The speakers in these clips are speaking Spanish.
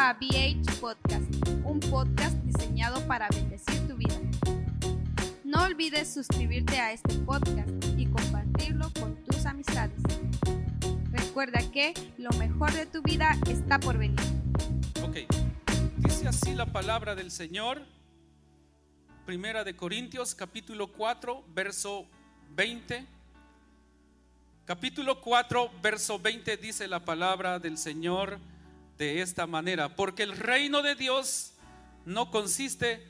BH Podcast, un podcast diseñado para bendecir tu vida. No olvides suscribirte a este podcast y compartirlo con tus amistades. Recuerda que lo mejor de tu vida está por venir. Ok, dice así la palabra del Señor, Primera de Corintios, capítulo 4, verso 20. Capítulo 4, verso 20 dice la palabra del Señor de esta manera, porque el reino de Dios no consiste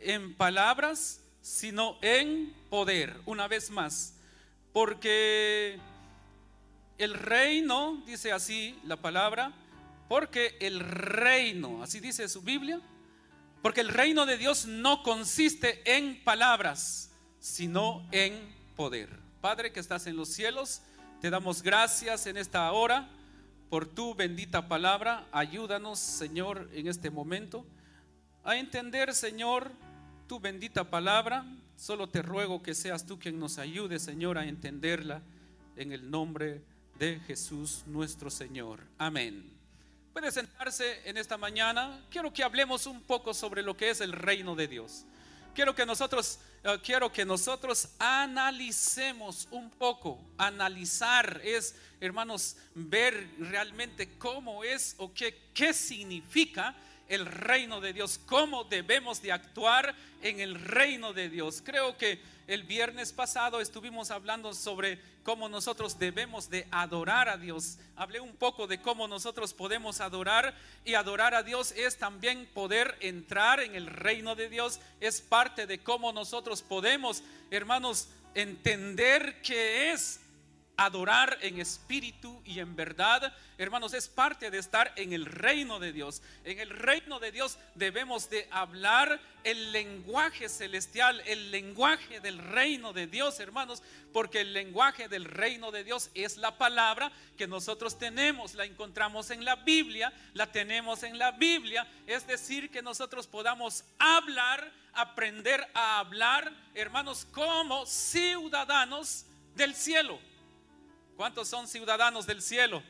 en palabras, sino en poder. Una vez más, porque el reino, dice así la palabra, porque el reino, así dice su Biblia, porque el reino de Dios no consiste en palabras, sino en poder. Padre que estás en los cielos, te damos gracias en esta hora por tu bendita palabra. Ayúdanos, Señor, en este momento a entender, Señor, tu bendita palabra. Solo te ruego que seas tú quien nos ayude, Señor, a entenderla en el nombre de Jesús nuestro Señor. Amén. Puede sentarse en esta mañana. Quiero que hablemos un poco sobre lo que es el reino de Dios. Quiero que nosotros eh, quiero que nosotros analicemos un poco. Analizar es, hermanos, ver realmente cómo es o qué qué significa el reino de Dios, cómo debemos de actuar en el reino de Dios. Creo que el viernes pasado estuvimos hablando sobre cómo nosotros debemos de adorar a Dios. Hablé un poco de cómo nosotros podemos adorar y adorar a Dios es también poder entrar en el reino de Dios. Es parte de cómo nosotros podemos, hermanos, entender que es adorar en espíritu y en verdad, hermanos, es parte de estar en el reino de Dios. En el reino de Dios debemos de hablar el lenguaje celestial, el lenguaje del reino de Dios, hermanos, porque el lenguaje del reino de Dios es la palabra que nosotros tenemos, la encontramos en la Biblia, la tenemos en la Biblia, es decir, que nosotros podamos hablar, aprender a hablar, hermanos, como ciudadanos del cielo. ¿Cuántos son ciudadanos del cielo?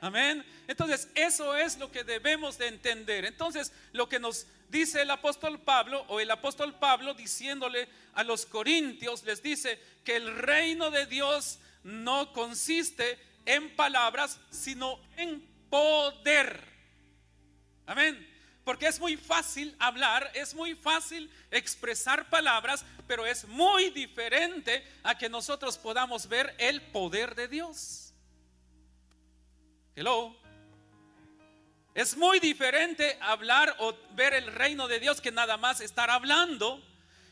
Amén. Entonces, eso es lo que debemos de entender. Entonces, lo que nos dice el apóstol Pablo, o el apóstol Pablo diciéndole a los corintios, les dice que el reino de Dios no consiste en palabras, sino en poder. Amén. Porque es muy fácil hablar, es muy fácil expresar palabras, pero es muy diferente a que nosotros podamos ver el poder de Dios. Hello. Es muy diferente hablar o ver el reino de Dios que nada más estar hablando.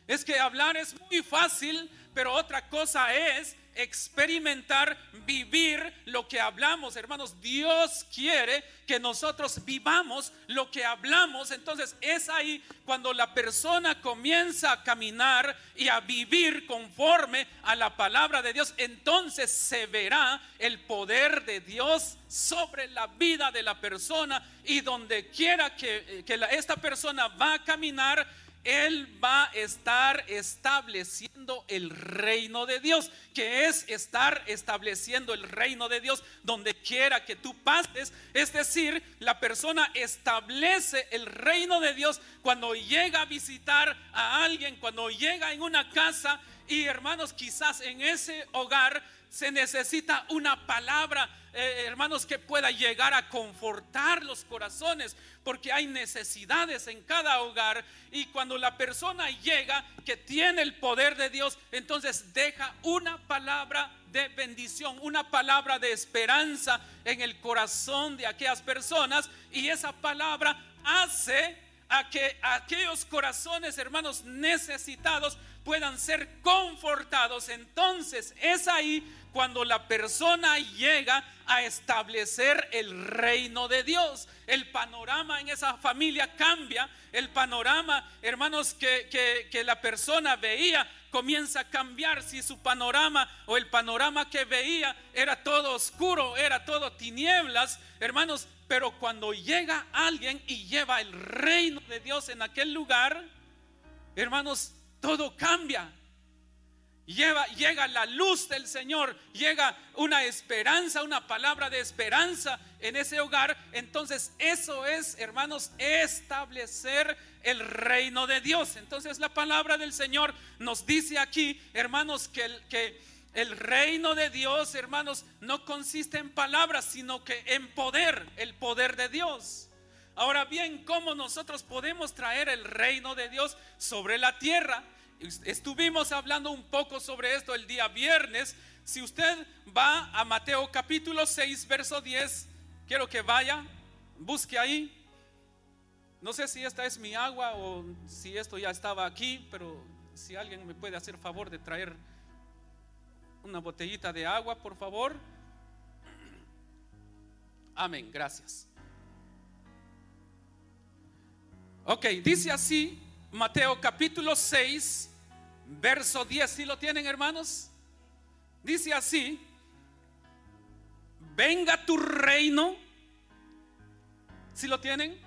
Es que hablar es muy fácil, pero otra cosa es experimentar, vivir lo que hablamos, hermanos. Dios quiere que nosotros vivamos lo que hablamos. Entonces es ahí cuando la persona comienza a caminar y a vivir conforme a la palabra de Dios. Entonces se verá el poder de Dios sobre la vida de la persona y donde quiera que, que esta persona va a caminar él va a estar estableciendo el reino de Dios, que es estar estableciendo el reino de Dios donde quiera que tú pases. Es decir, la persona establece el reino de Dios cuando llega a visitar a alguien, cuando llega en una casa y hermanos, quizás en ese hogar se necesita una palabra, eh, hermanos, que pueda llegar a confortar los corazones, porque hay necesidades en cada hogar. Y cuando la persona llega, que tiene el poder de Dios, entonces deja una palabra de bendición, una palabra de esperanza en el corazón de aquellas personas. Y esa palabra hace a que aquellos corazones, hermanos, necesitados puedan ser confortados. Entonces es ahí cuando la persona llega a establecer el reino de Dios. El panorama en esa familia cambia. El panorama, hermanos, que, que, la persona veía comienza a cambiar. Si su panorama o el panorama que veía era todo oscuro, era todo tinieblas, hermanos, pero cuando llega alguien y lleva el reino de Dios en aquel lugar, hermanos, todo cambia. Lleva, llega la luz del Señor, llega una esperanza, una palabra de esperanza en ese hogar. Entonces eso es, hermanos, establecer el reino de Dios. Entonces la palabra del Señor nos dice aquí, hermanos, que el, que el reino de Dios, hermanos, no consiste en palabras, sino que en poder, el poder de Dios. Ahora bien, ¿cómo nosotros podemos traer el reino de Dios sobre la tierra? Estuvimos hablando un poco sobre esto el día viernes. Si usted va a Mateo capítulo 6, verso 10, quiero que vaya, busque ahí. No sé si esta es mi agua o si esto ya estaba aquí, pero si alguien me puede hacer favor de traer una botellita de agua, por favor. Amén, gracias. Ok, dice así Mateo capítulo 6, verso 10, si lo tienen hermanos? Dice así, venga tu reino, si lo tienen?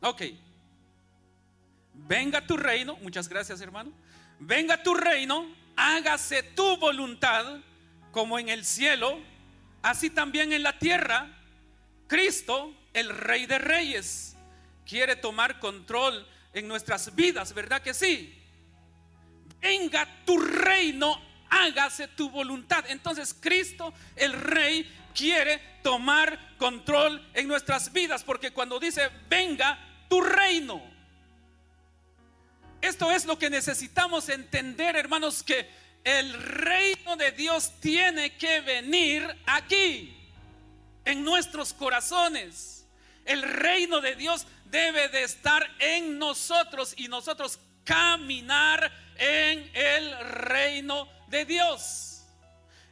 Ok, venga tu reino, muchas gracias hermano, venga tu reino, hágase tu voluntad como en el cielo, así también en la tierra. Cristo, el rey de reyes, quiere tomar control en nuestras vidas, ¿verdad que sí? venga tu reino, hágase tu voluntad. Entonces Cristo, el Rey, quiere tomar control en nuestras vidas, porque cuando dice, venga tu reino, esto es lo que necesitamos entender, hermanos, que el reino de Dios tiene que venir aquí, en nuestros corazones. El reino de Dios debe de estar en nosotros y nosotros caminar en el reino de Dios.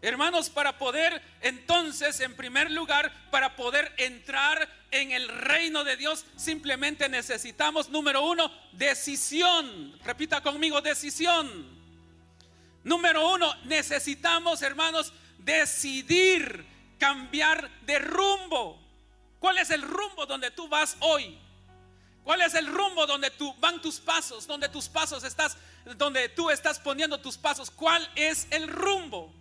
Hermanos, para poder entonces, en primer lugar, para poder entrar en el reino de Dios, simplemente necesitamos, número uno, decisión. Repita conmigo, decisión. Número uno, necesitamos, hermanos, decidir cambiar de rumbo. ¿Cuál es el rumbo donde tú vas hoy? ¿Cuál es el rumbo donde tú van tus pasos? Donde tus pasos estás, donde tú estás poniendo tus pasos. ¿Cuál es el rumbo?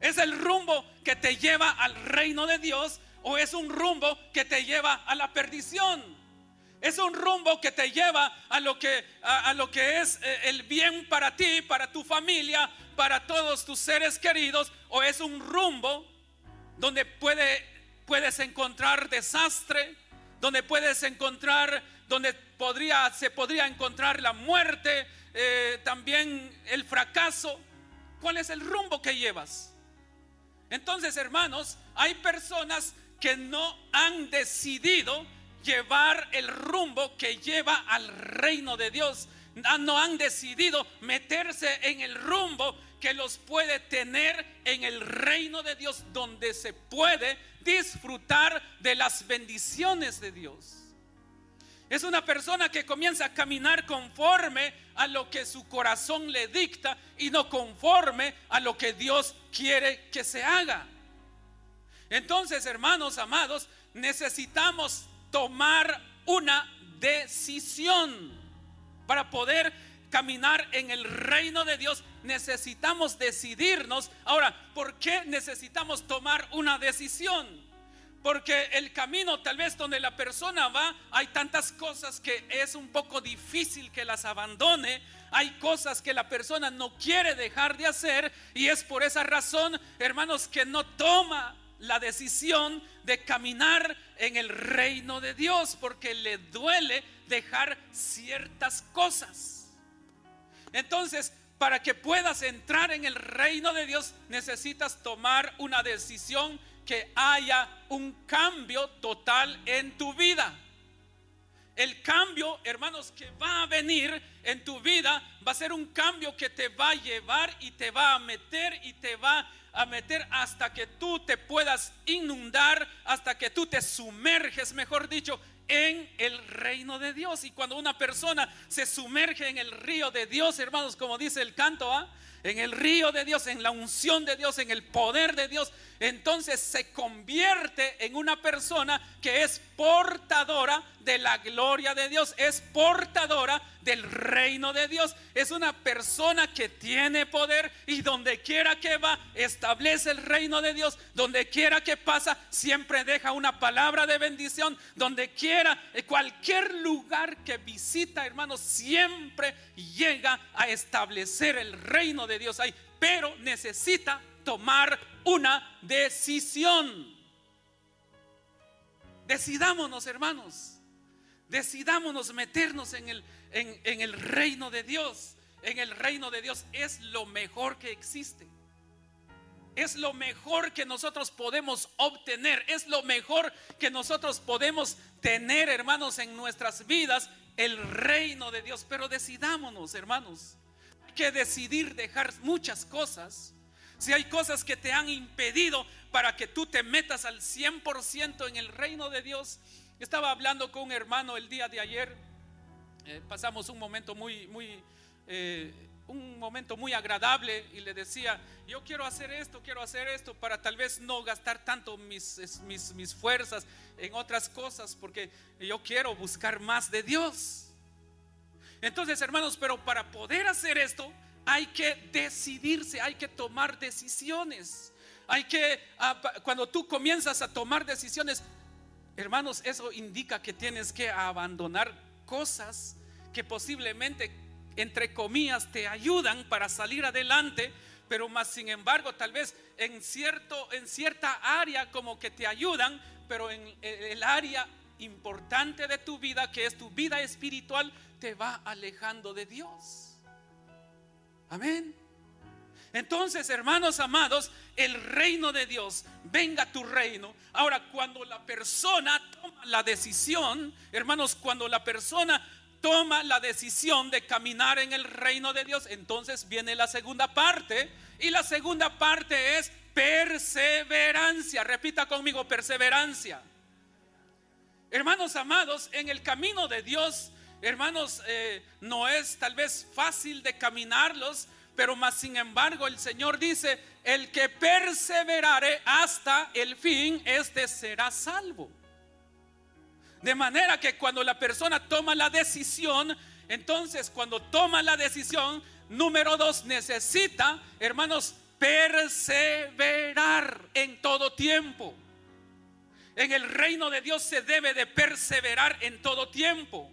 ¿Es el rumbo que te lleva al reino de Dios o es un rumbo que te lleva a la perdición? Es un rumbo que te lleva a lo que, a, lo que es eh, el bien para ti, para tu familia, para todos tus seres queridos, o es un rumbo donde puede, puedes encontrar desastre, donde puedes encontrar donde podría, se podría encontrar la muerte, eh, también el fracaso. ¿Cuál es el rumbo que llevas? Entonces, hermanos, hay personas que no han decidido llevar el rumbo que lleva al reino de Dios. No han decidido meterse en el rumbo que los puede tener en el reino de Dios, donde se puede disfrutar de las bendiciones de Dios. Es una persona que comienza a caminar conforme a lo que su corazón le dicta y no conforme a lo que Dios quiere que se haga. Entonces, hermanos amados, necesitamos tomar una decisión para poder caminar en el reino de Dios. Necesitamos decidirnos. Ahora, ¿por qué necesitamos tomar una decisión? Porque el camino tal vez donde la persona va, hay tantas cosas que es un poco difícil que las abandone. Hay cosas que la persona no quiere dejar de hacer y es por esa razón, hermanos, que no toma la decisión de caminar en el reino de Dios porque le duele dejar ciertas cosas. Entonces, para que puedas entrar en el reino de Dios, necesitas tomar una decisión que haya un cambio total en tu vida. El cambio, hermanos, que va a venir en tu vida va a ser un cambio que te va a llevar y te va a meter y te va a meter hasta que tú te puedas inundar, hasta que tú te sumerges, mejor dicho, en el reino de Dios. Y cuando una persona se sumerge en el río de Dios, hermanos, como dice el canto, ¿ah? En el río de Dios, en la unción de Dios, en el poder de Dios, entonces se convierte en una persona que es portadora de la gloria de Dios, es portadora del reino de Dios, es una persona que tiene poder y donde quiera que va, establece el reino de Dios, donde quiera que pasa, siempre deja una palabra de bendición, donde quiera, cualquier lugar que visita, hermanos, siempre llega a establecer el reino de Dios ahí, pero necesita tomar una decisión. Decidámonos, hermanos. Decidámonos meternos en el, en, el reino de Dios. En el reino de Dios es lo mejor que existe. Es lo mejor que nosotros podemos obtener. Es lo mejor que nosotros podemos tener, hermanos, en nuestras vidas. El reino de Dios. Pero decidámonos, hermanos. Que decidir dejar muchas cosas si hay cosas que te han impedido para que tú te metas al 100% en el reino de Dios. Estaba hablando con un hermano el día de ayer. Eh, pasamos un momento muy, muy, eh, un momento muy agradable y le decía, yo quiero hacer esto, quiero hacer esto para tal vez no gastar tanto mis, mis, mis fuerzas en otras cosas, porque yo quiero buscar más de Dios. Entonces, hermanos, pero para poder hacer esto, hay que decidirse, hay que tomar decisiones. Hay que, ah, cuando tú comienzas a tomar decisiones, hermanos, eso indica que tienes que abandonar cosas que posiblemente, entre comillas, te ayudan para salir adelante, pero más sin embargo, tal vez en, cierto, en cierta área como que te ayudan, pero en el área importante de tu vida, que es tu vida espiritual, te va alejando de Dios. Amén. Entonces, hermanos amados, el reino de Dios, venga tu reino. Ahora, cuando la persona toma la decisión, hermanos, cuando la persona toma la decisión de caminar en el reino de Dios, entonces viene la segunda parte. Y la segunda parte es perseverancia. Repita conmigo, perseverancia. Hermanos amados, en el camino de Dios hermanos, eh, no es tal vez fácil de caminarlos, pero más sin embargo el Señor dice, el que perseverare hasta el fin, este será salvo. De manera que cuando la persona toma la decisión, entonces cuando toma la decisión, número dos, necesita, hermanos, perseverar en todo tiempo. En el reino de Dios se debe de perseverar en todo tiempo.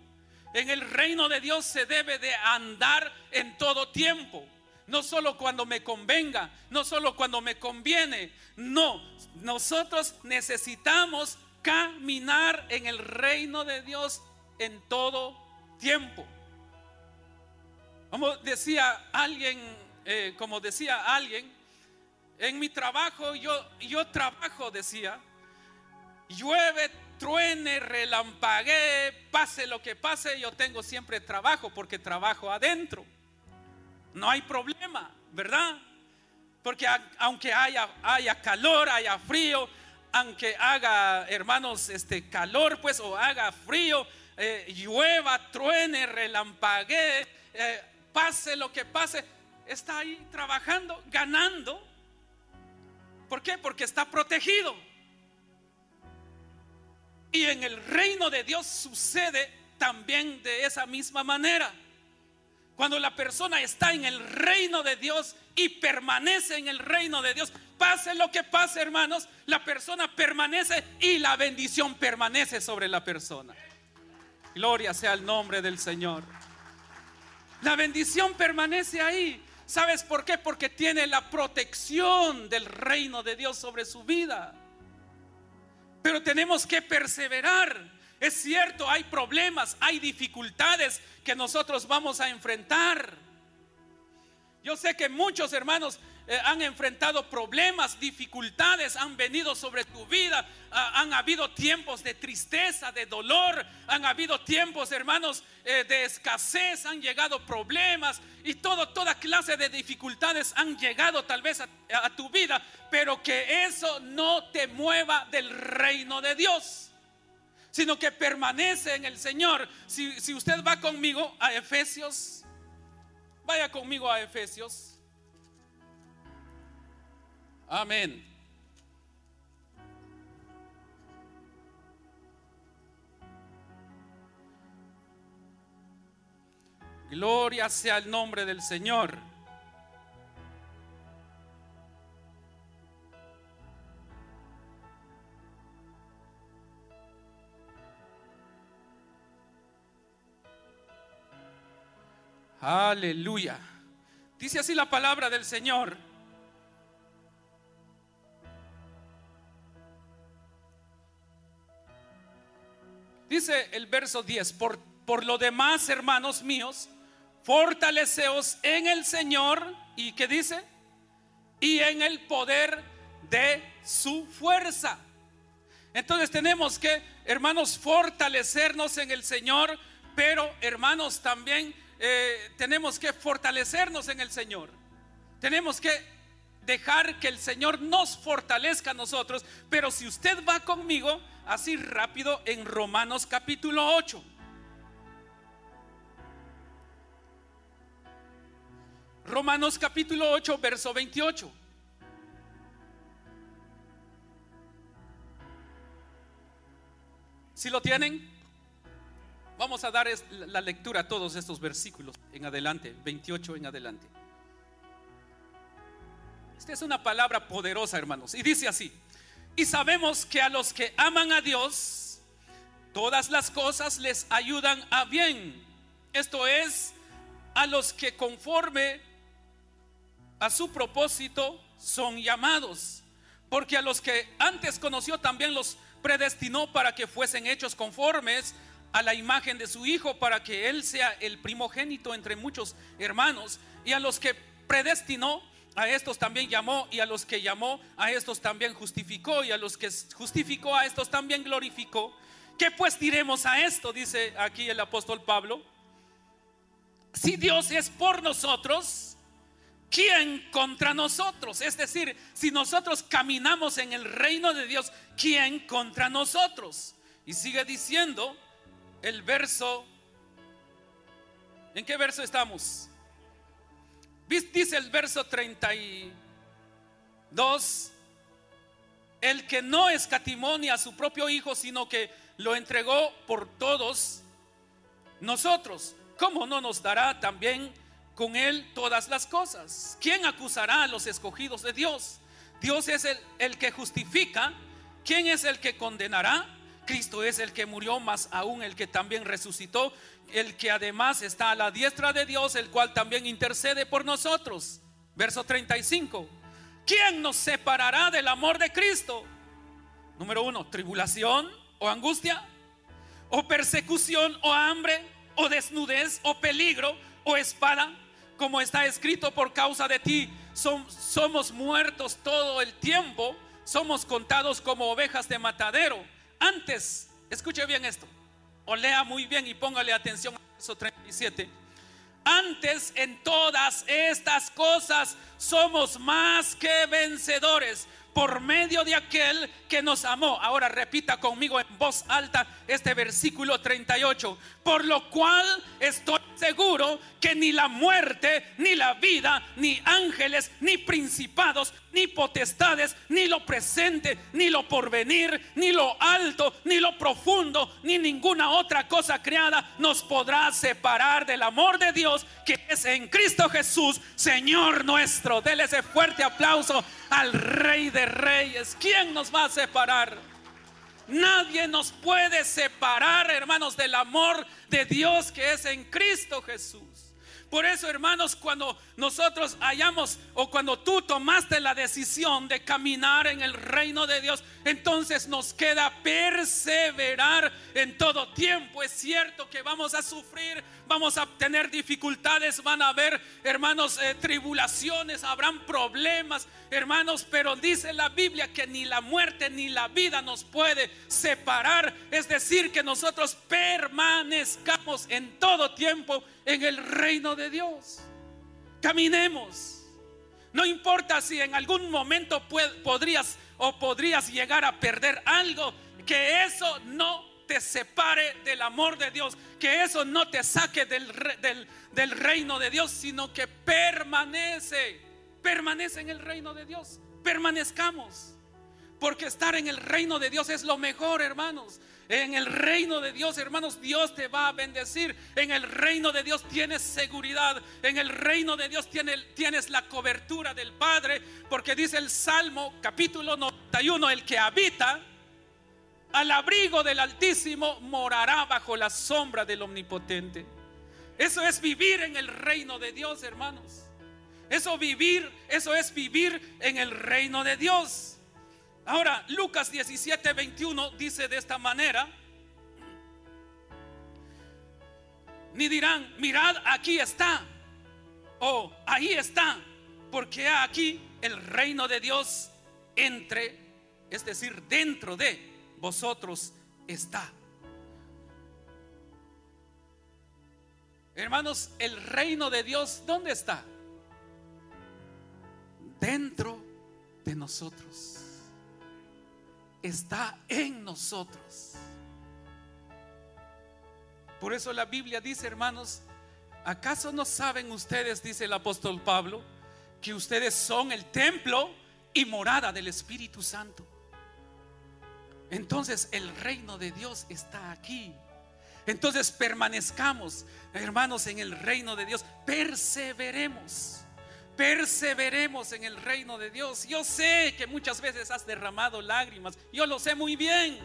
En el reino de Dios se debe de andar en todo tiempo. No solo cuando me convenga, no solo cuando me conviene. No, nosotros necesitamos caminar en el reino de Dios en todo tiempo. Como decía alguien, eh, como decía alguien, en mi trabajo yo, yo trabajo, decía, llueve truene, relampaguee, pase lo que pase, yo tengo siempre trabajo porque trabajo adentro. No hay problema, ¿verdad? Porque aunque haya, haya calor, haya frío, aunque haga, hermanos, este calor, pues, o haga frío, eh, llueva, truene, relampaguee, eh, pase lo que pase, está ahí trabajando, ganando. ¿Por qué? Porque está protegido. Y en el reino de Dios sucede también de esa misma manera. Cuando la persona está en el reino de Dios y permanece en el reino de Dios, pase lo que pase, hermanos, la persona permanece y la bendición permanece sobre la persona. Gloria sea el nombre del Señor. La bendición permanece ahí. ¿Sabes por qué? Porque tiene la protección del reino de Dios sobre su vida. Pero tenemos que perseverar. Es cierto, hay problemas, hay dificultades que nosotros vamos a enfrentar. Yo sé que muchos hermanos eh, han enfrentado problemas, dificultades, han venido sobre tu vida, ah, han habido tiempos de tristeza, de dolor, han habido tiempos, hermanos, eh, de escasez, han llegado problemas y todo, toda clase de dificultades han llegado tal vez a, tu vida, pero que eso no te mueva del reino de Dios sino que permanece en el Señor. Si, si, usted va conmigo a Efesios, vaya conmigo a Efesios. Amén. Gloria sea el nombre del Señor. Aleluya. Dice así la palabra del Señor. Dice el verso 10, por, por lo demás, hermanos míos, fortaleceos en el Señor y que dice, y en el poder de su fuerza. Entonces tenemos que, hermanos, fortalecernos en el Señor, pero hermanos, también eh, tenemos que fortalecernos en el Señor. Tenemos que dejar que el Señor nos fortalezca a nosotros. Pero si usted va conmigo, así rápido, en Romanos capítulo 8. Romanos capítulo 8, verso 28. Si lo tienen, vamos a dar la lectura a todos estos versículos en adelante, 28 en adelante. Esta es una palabra poderosa, hermanos. Y dice así, y sabemos que a los que aman a Dios, todas las cosas les ayudan a bien. Esto es, a los que conforme a su propósito son llamados. Porque a los que antes conoció también los predestinó para que fuesen hechos conformes a la imagen de su Hijo, para que Él sea el primogénito entre muchos hermanos. Y a los que predestinó, a estos también llamó y a los que llamó a estos también justificó y a los que justificó a estos también glorificó. ¿Qué pues diremos a esto? Dice aquí el apóstol Pablo. Si Dios es por nosotros, ¿quién contra nosotros? Es decir, si nosotros caminamos en el reino de Dios, ¿quién contra nosotros? Y sigue diciendo el verso. ¿En qué verso estamos? Dice el verso 32, el que no escatimonia a su propio Hijo, sino que lo entregó por todos nosotros, ¿cómo no nos dará también con él todas las cosas? ¿Quién acusará a los escogidos de Dios? Dios es el, el que justifica. ¿Quién es el que condenará? Cristo es el que murió, más aún el que también resucitó, el que además está a la diestra de Dios, el cual también intercede por nosotros. Verso 35. ¿Quién nos separará del amor de Cristo? Número uno, tribulación o angustia, o persecución o hambre, o desnudez o peligro o espada, como está escrito por causa de ti. somos muertos todo el tiempo, somos contados como ovejas de matadero. Antes Escuche bien esto. O lea muy bien y póngale atención a verso 37. Antes en todas estas cosas somos más que vencedores por medio de aquel que nos amó. Ahora repita conmigo en voz alta este versículo 38. Por lo cual estoy seguro que ni la muerte, ni la vida, ni ángeles, ni principados, ni potestades, ni lo presente, ni lo porvenir, ni lo alto, ni lo profundo, ni ninguna otra cosa creada nos podrá separar del amor de Dios que es en Cristo Jesús, Señor nuestro. Dele ese fuerte aplauso al Rey de Reyes. ¿Quién nos va a separar? Nadie nos puede separar, hermanos, del amor de Dios que es en Cristo Jesús. Por eso, hermanos, cuando nosotros hayamos o cuando tú tomaste la decisión de caminar en el reino de Dios, entonces nos queda perseverar en todo tiempo. Es cierto que vamos a sufrir, vamos a tener dificultades, van a haber, hermanos, eh, tribulaciones, habrán problemas, hermanos, pero dice la Biblia que ni la muerte ni la vida nos puede separar. Es decir, que nosotros permanezcamos en todo tiempo en el reino de Dios. Caminemos. No importa si en algún momento podrías o podrías llegar a perder algo, que eso no te separe del amor de Dios, que eso no te saque del, del, del reino de Dios, sino que permanece, permanece en el reino de Dios, permanezcamos. Porque estar en el reino de Dios es lo mejor, hermanos. En el reino de Dios, hermanos, Dios te va a bendecir. En el reino de Dios tienes seguridad. En el reino de Dios tienes, tienes la cobertura del Padre. Porque dice el Salmo capítulo 91, el que habita al abrigo del Altísimo morará bajo la sombra del Omnipotente. Eso es vivir en el reino de Dios, hermanos. Eso vivir, eso es vivir en el reino de Dios. Ahora, Lucas 17, 21 dice de esta manera, ni dirán, mirad, aquí está, o ahí está, porque aquí el reino de Dios entre, es decir, dentro de vosotros está. Hermanos, el reino de Dios, ¿dónde está? Dentro de nosotros está en nosotros. Por eso la Biblia dice, hermanos, ¿acaso no saben ustedes, dice el apóstol Pablo, que ustedes son el templo y morada del Espíritu Santo? Entonces el reino de Dios está aquí. Entonces permanezcamos, hermanos, en el reino de Dios. Perseveremos perseveremos en el reino de Dios. Yo sé que muchas veces has derramado lágrimas, yo lo sé muy bien.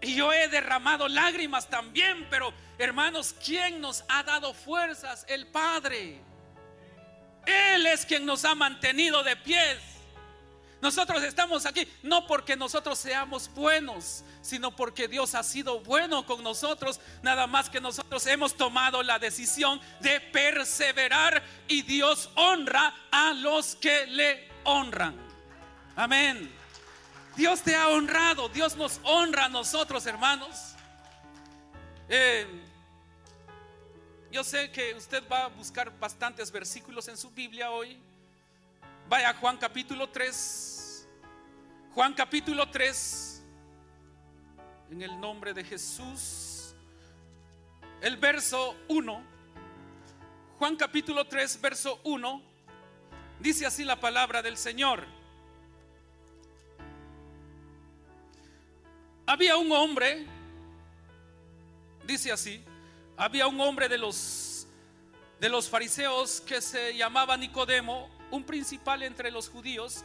Y yo he derramado lágrimas también, pero hermanos, ¿quién nos ha dado fuerzas? El Padre. Él es quien nos ha mantenido de pies. Nosotros estamos aquí no porque nosotros seamos buenos, sino porque Dios ha sido bueno con nosotros, nada más que nosotros hemos tomado la decisión de perseverar y Dios honra a los que le honran. Amén. Dios te ha honrado, Dios nos honra a nosotros, hermanos. Eh, yo sé que usted va a buscar bastantes versículos en su Biblia hoy. Vaya Juan capítulo 3. Juan capítulo 3, en el nombre de Jesús, el verso 1, Juan capítulo 3, verso 1, dice así la palabra del Señor. Había un hombre, dice así, había un hombre de los de los fariseos que se llamaba Nicodemo, un principal entre los judíos,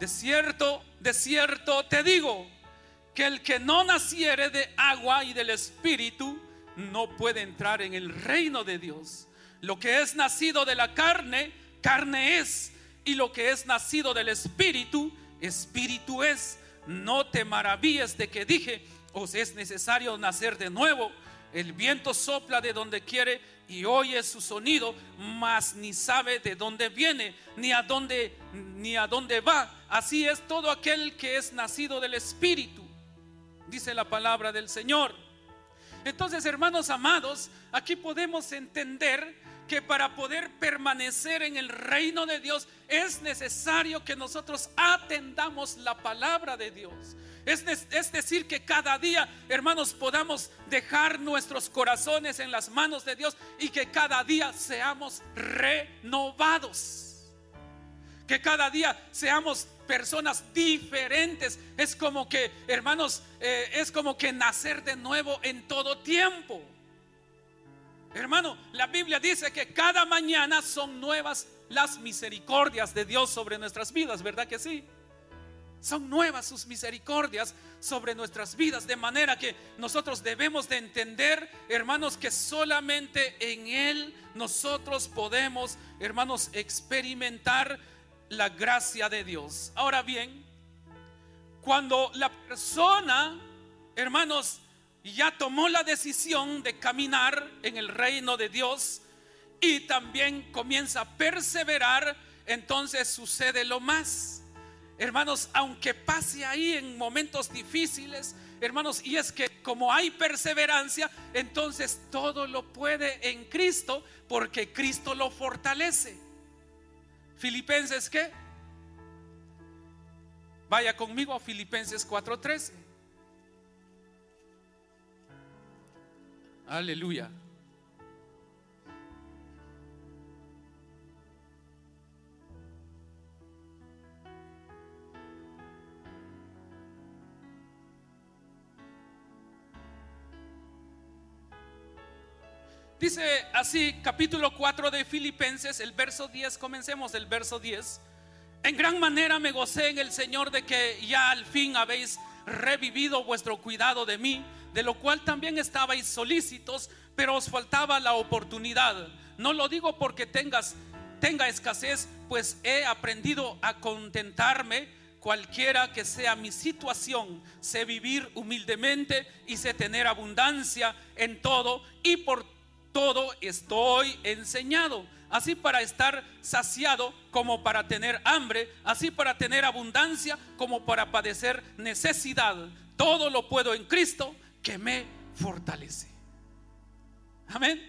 de cierto, de cierto te digo, que el que no naciere de agua y del espíritu no puede entrar en el reino de Dios. Lo que es nacido de la carne, carne es. Y lo que es nacido del espíritu, espíritu es. No te maravilles de que dije, os es necesario nacer de nuevo. El viento sopla de donde quiere y oye su sonido, mas ni sabe de dónde viene, ni a dónde ni a va. Así es todo aquel que es nacido del espíritu. Dice la palabra del Señor. Entonces, hermanos amados, aquí podemos entender que para poder permanecer en el reino de Dios es necesario que nosotros atendamos la palabra de Dios. Es, decir, que cada día, hermanos, podamos dejar nuestros corazones en las manos de Dios y que cada día seamos renovados. Que cada día seamos personas diferentes. Es como que, hermanos, eh, es como que nacer de nuevo en todo tiempo. Hermano, la Biblia dice que cada mañana son nuevas las misericordias de Dios sobre nuestras vidas, ¿verdad que sí? Son nuevas sus misericordias sobre nuestras vidas, de manera que nosotros debemos de entender, hermanos, que solamente en Él nosotros podemos, hermanos, experimentar la gracia de Dios. Ahora bien, cuando la persona, hermanos, ya tomó la decisión de caminar en el reino de Dios y también comienza a perseverar, entonces sucede lo más. Hermanos, aunque pase ahí en momentos difíciles, hermanos, y es que como hay perseverancia, entonces todo lo puede en Cristo porque Cristo lo fortalece. Filipenses qué? Vaya conmigo a Filipenses 4:13. Aleluya. Dice así, capítulo 4 de Filipenses, el verso 10, comencemos el verso 10. En gran manera me gocé en el Señor de que ya al fin habéis revivido vuestro cuidado de mí, de lo cual también estabais solícitos, pero os faltaba la oportunidad. No lo digo porque tengas tenga escasez, pues he aprendido a contentarme cualquiera que sea mi situación, sé vivir humildemente y sé tener abundancia en todo y por todo estoy enseñado. Así para estar saciado como para tener hambre, así para tener abundancia como para padecer necesidad. Todo lo puedo en Cristo que me fortalece. Amén.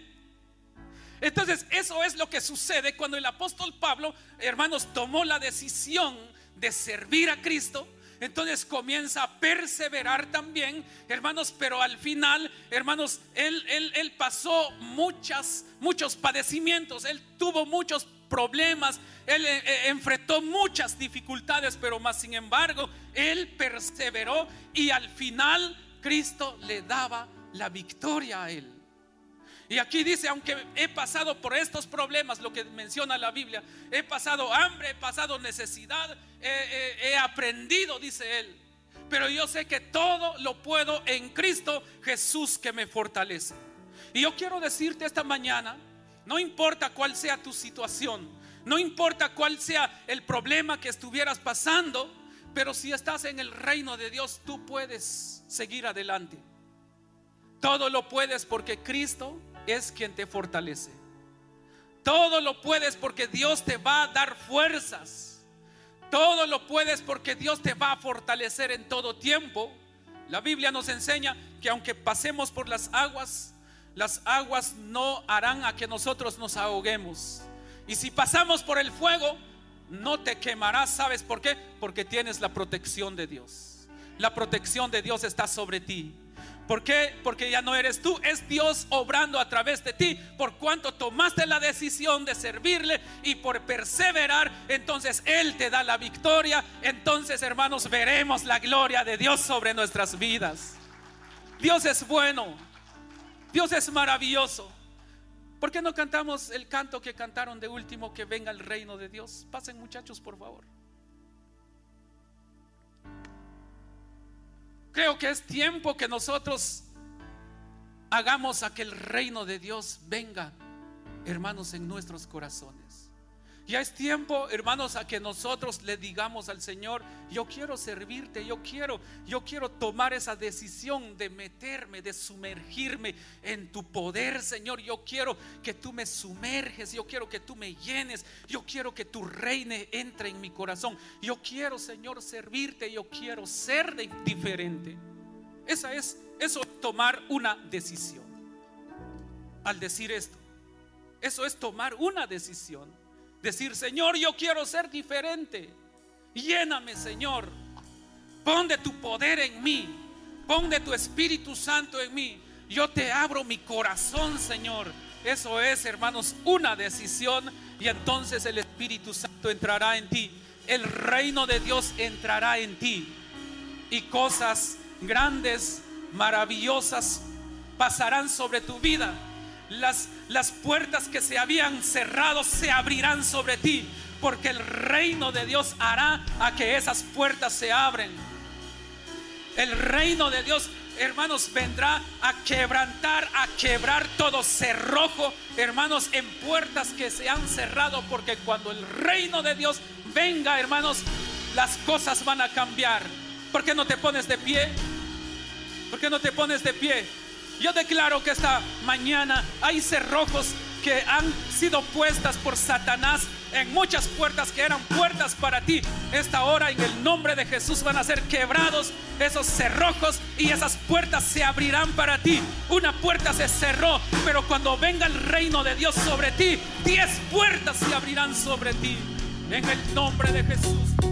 Entonces, eso es lo que sucede cuando el apóstol Pablo, hermanos, tomó la decisión de servir a Cristo entonces comienza a perseverar también, hermanos, pero al final, hermanos, él, él, pasó muchas, muchos padecimientos, él tuvo muchos problemas, él eh, eh, enfrentó muchas dificultades, pero más sin embargo, él perseveró y al final Cristo le daba la victoria a él. Y aquí dice, aunque he pasado por estos problemas, lo que menciona la Biblia, he pasado hambre, he pasado necesidad, he, aprendido, dice él. Pero yo sé que todo lo puedo en Cristo Jesús que me fortalece. Y yo quiero decirte esta mañana, no importa cuál sea tu situación, no importa cuál sea el problema que estuvieras pasando, pero si estás en el reino de Dios, tú puedes seguir adelante. Todo lo puedes porque Cristo es quien te fortalece. Todo lo puedes porque Dios te va a dar fuerzas. Todo lo puedes porque Dios te va a fortalecer en todo tiempo. La Biblia nos enseña que aunque pasemos por las aguas, las aguas no harán a que nosotros nos ahoguemos. Y si pasamos por el fuego, no te quemarás. ¿Sabes por qué? Porque tienes la protección de Dios. La protección de Dios está sobre ti. ¿Por qué? Porque ya no eres tú, es Dios obrando a través de ti. Por cuanto tomaste la decisión de servirle y por perseverar, entonces Él te da la victoria. Entonces, hermanos, veremos la gloria de Dios sobre nuestras vidas. Dios es bueno, Dios es maravilloso. ¿Por qué no cantamos el canto que cantaron de último, que venga el reino de Dios? Pasen muchachos, por favor. Creo que es tiempo que nosotros hagamos a que el reino de Dios venga, hermanos, en nuestros corazones. Ya es tiempo, hermanos, a que nosotros le digamos al Señor, yo quiero servirte, yo quiero, yo quiero tomar esa decisión de meterme, de sumergirme en tu poder, Señor. Yo quiero que tú me sumerges, yo quiero que tú me llenes, yo quiero que tu reine entre en mi corazón. Yo quiero, Señor, servirte, yo quiero ser diferente. Esa es eso es tomar una decisión. Al decir esto, eso es tomar una decisión. Decir, Señor, yo quiero ser diferente. Lléname, Señor. Pon de tu poder en mí. Pon de tu Espíritu Santo en mí. Yo te abro mi corazón, Señor. Eso es, hermanos, una decisión y entonces el Espíritu Santo entrará en ti. El reino de Dios entrará en ti. Y cosas grandes, maravillosas pasarán sobre tu vida las, las puertas que se habían cerrado se abrirán sobre ti, porque el reino de Dios hará a que esas puertas se abren. El reino de Dios, hermanos, vendrá a quebrantar, a quebrar todo cerrojo, hermanos, en puertas que se han cerrado, porque cuando el reino de Dios venga, hermanos, las cosas van a cambiar. ¿Por qué no te pones de pie? ¿Por qué no te pones de pie? Yo declaro que esta mañana hay cerrojos que han sido puestas por Satanás en muchas puertas que eran puertas para ti. Esta hora en el nombre de Jesús van a ser quebrados esos cerrojos y esas puertas se abrirán para ti. Una puerta se cerró, pero cuando venga el reino de Dios sobre ti, diez puertas se abrirán sobre ti. En el nombre de Jesús.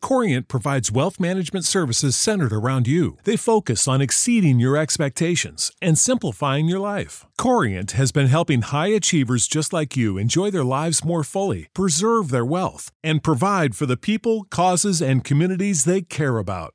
Corient provides wealth management services centered around you. They focus on exceeding your expectations and simplifying your life. Corient has been helping high achievers just like you enjoy their lives more fully, preserve their wealth, and provide for the people, causes, and communities they care about.